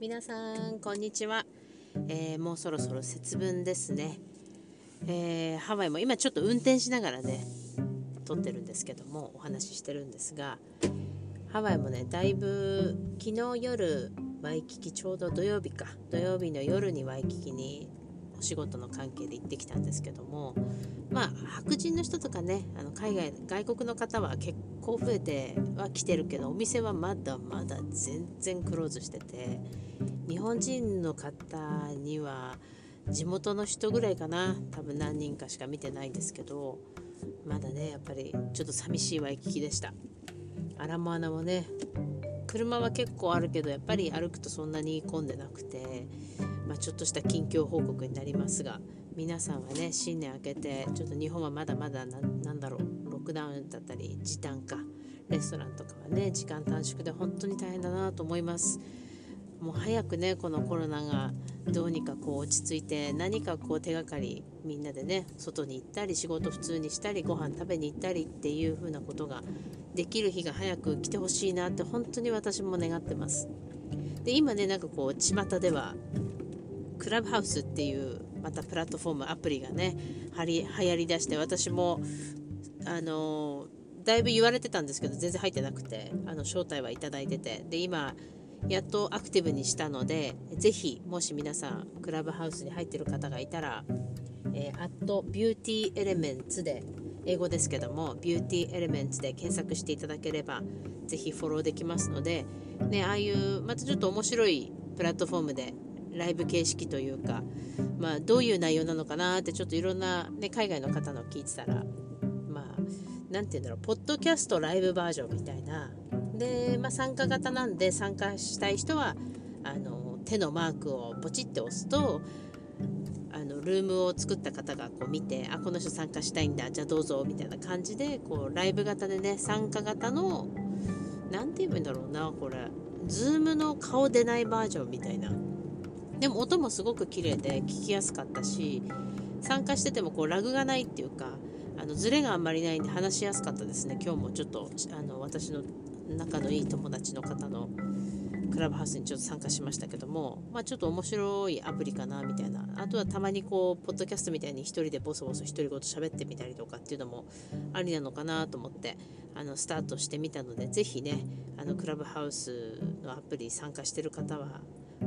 皆さんこんにちは、えー、もうそろそろ節分ですね、えー、ハワイも今ちょっと運転しながらね撮ってるんですけどもお話ししてるんですがハワイもねだいぶ昨日夜ワイキキちょうど土曜日か。土曜日の夜にワイキキにお仕事の関係で行ってきたんですけどもまあ白人の人とかねあの海外外国の方は結構増えては来てるけどお店はまだまだ全然クローズしてて日本人の方には地元の人ぐらいかな多分何人かしか見てないんですけどまだねやっぱりちょっと寂しいワイキキでした。アラモアナもね車は結構あるけどやっぱり歩くとそんなに混んでなくてまあ、ちょっとした近況報告になりますが皆さんはね新年明けてちょっと日本はまだまだなんだろうロックダウンだったり時短かレストランとかはね時間短縮で本当に大変だなと思います。もう早くねこのコロナがどうにかこう落ち着いて何かこう手がかりみんなでね外に行ったり仕事普通にしたりご飯食べに行ったりっていう風なことができる日が早く来てほしいなって本当に私も願ってます。で今ねなんかこう巷ではクラブハウスっていうまたプラットフォームアプリがねはり流行りだして私もあのだいぶ言われてたんですけど全然入ってなくてあの招待はいただいててで今やっとアクティブにしたのでぜひもし皆さんクラブハウスに入ってる方がいたら「えー、at beauty elements」で英語ですけども「ビューティーエレメンツ」で検索していただければぜひフォローできますので、ね、ああいうまたちょっと面白いプラットフォームでライブ形式というか、まあ、どういう内容なのかなってちょっといろんな、ね、海外の方の聞いてたらまあ何て言うんだろうポッドキャストライブバージョンみたいな。で、まあ、参加型なんで参加したい人はあの手のマークをポチって押すとあのルームを作った方がこう見てあこの人参加したいんだじゃあどうぞみたいな感じでこうライブ型でね参加型の何て言えばいいんだろうなこれズームの顔出ないバージョンみたいな。でも音もすごく綺麗で聞きやすかったし参加しててもこうラグがないっていうかあのズレがあんまりないんで話しやすかったですね。今日もちょっとあの私の仲のいい友達の方のクラブハウスにちょっと参加しましたけども、まあ、ちょっと面白いアプリかなみたいな。あとはたまにこうポッドキャストみたいに1人でボソボソ独り言喋ってみたりとかっていうのもありなのかなと思ってあのスタートしてみたのでぜひねあのクラブハウスのアプリ参加してる方は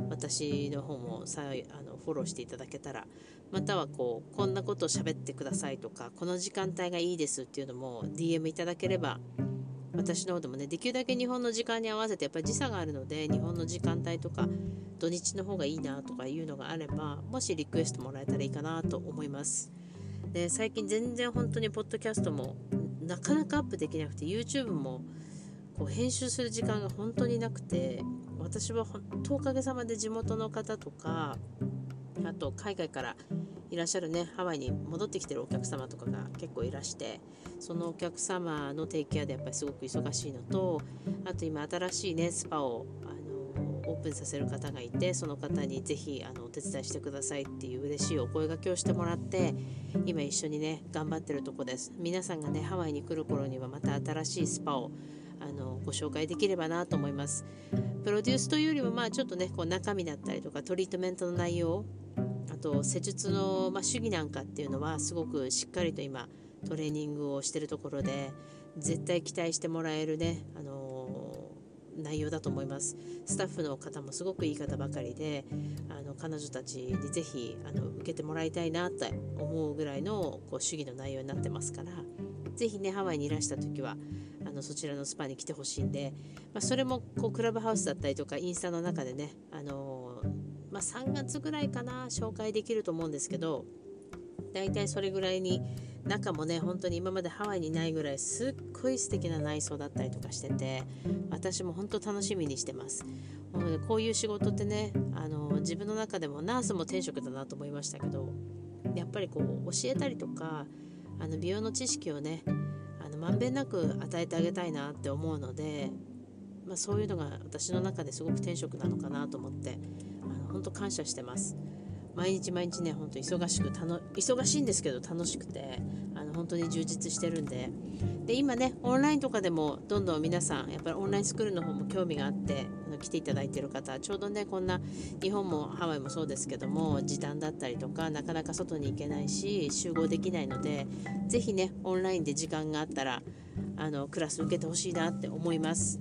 私の方もさあのフォローしていただけたらまたはこうこんなことを喋ってくださいとかこの時間帯がいいですっていうのも DM いただければ私の方でもねできるだけ日本の時間に合わせてやっぱり時差があるので日本の時間帯とか土日の方がいいなとかいうのがあればもしリクエストもらえたらいいかなと思います。で最近全然本当にポッドキャストもなかなかアップできなくて YouTube もこう編集する時間が本当になくて私は本当おかげさまで地元の方とかあと海外からいらっしゃるねハワイに戻ってきてるお客様とかが結構いらしてそのお客様のテイケアでやっぱりすごく忙しいのとあと今新しいねスパをあのオープンさせる方がいてその方にぜひあのお手伝いしてくださいっていう嬉しいお声がけをしてもらって今一緒にね頑張ってるとこです。皆さんがねハワイに来る頃にはまた新しいスパをあのご紹介できればなと思います。プロデュースというよりもまあちょっとねこう中身だったりとかトリートメントの内容あと施術の、まあ、主義なんかっていうのはすごくしっかりと今トレーニングをしてるところで絶対期待してもらえるね、あの、内容だと思います。スタッフの方もすごくいい方ばかりであの彼女たちにぜひあの受けてもらいたいなって思うぐらいのこう主義の内容になってますからぜひねハワイにいらした時はあのそちらのスパに来てほしいんで、まあ、それもこうクラブハウスだったりとかインスタの中でね、あの、まあ、3月ぐらいかな紹介できると思うんですけど大体それぐらいに中もね本当に今までハワイにないぐらいすっごい素敵な内装だったりとかしてて私も本当楽しみにしてます。こういう仕事ってねあの自分の中でもナースも転職だなと思いましたけどやっぱりこう教えたりとかあの美容の知識をねあのまんべんなく与えてあげたいなって思うので、まあ、そういうのが私の中ですごく天職なのかなと思ってあの本当感謝してます。毎日毎日ね本当忙しく忙しいんですけど楽しくてあの本当に充実してるんで。で今ねオンラインとかでもどんどん皆さんやっぱりオンラインスクールの方も興味があってあの来ていただいてる方ちょうどねこんな日本もハワイもそうですけども時短だったりとかなかなか外に行けないし集合できないので是非ねオンラインで時間があったらあのクラス受けてほしいなって思います。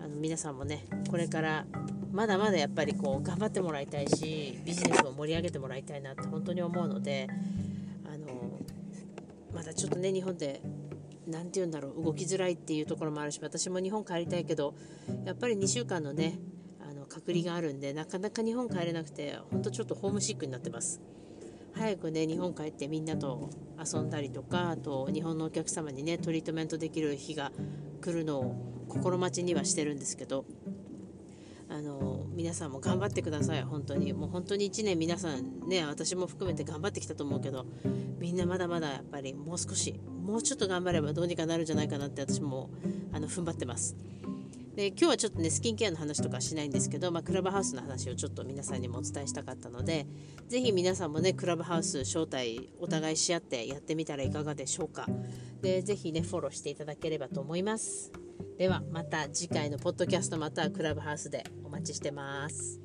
あの皆さんもねこれからまだまだやっぱりこう頑張ってもらいたいしビジネスを盛り上げてもらいたいなって本当に思うのであのまだちょっとね日本で何て言うんだろう動きづらいっていうところもあるし私も日本帰りたいけどやっぱり2週間のねあの隔離があるんでなかなか日本帰れなくて本当ちょっとホームシックになってます。早くね日本帰ってみんなと遊んだりとかあと日本のお客様にねトリートメントできる日が来るのを心待ちにはしてるんですけどあの皆さんも頑張ってください。本当に。もう本当に1年皆さんね私も含めて頑張ってきたと思うけどみんなまだまだやっぱりもう少しもうちょっと頑張ればどうにかなるんじゃないかなって私もあの踏ん張ってます。で今日はちょっとねスキンケアの話とかしないんですけど、まあ、クラブハウスの話をちょっと皆さんにもお伝えしたかったのでぜひ皆さんもねクラブハウス招待お互いし合ってやってみたらいかがでしょうか。でぜひねフォローしていただければと思います。ではまた次回のポッドキャストまたはクラブハウスでお待ちしてます。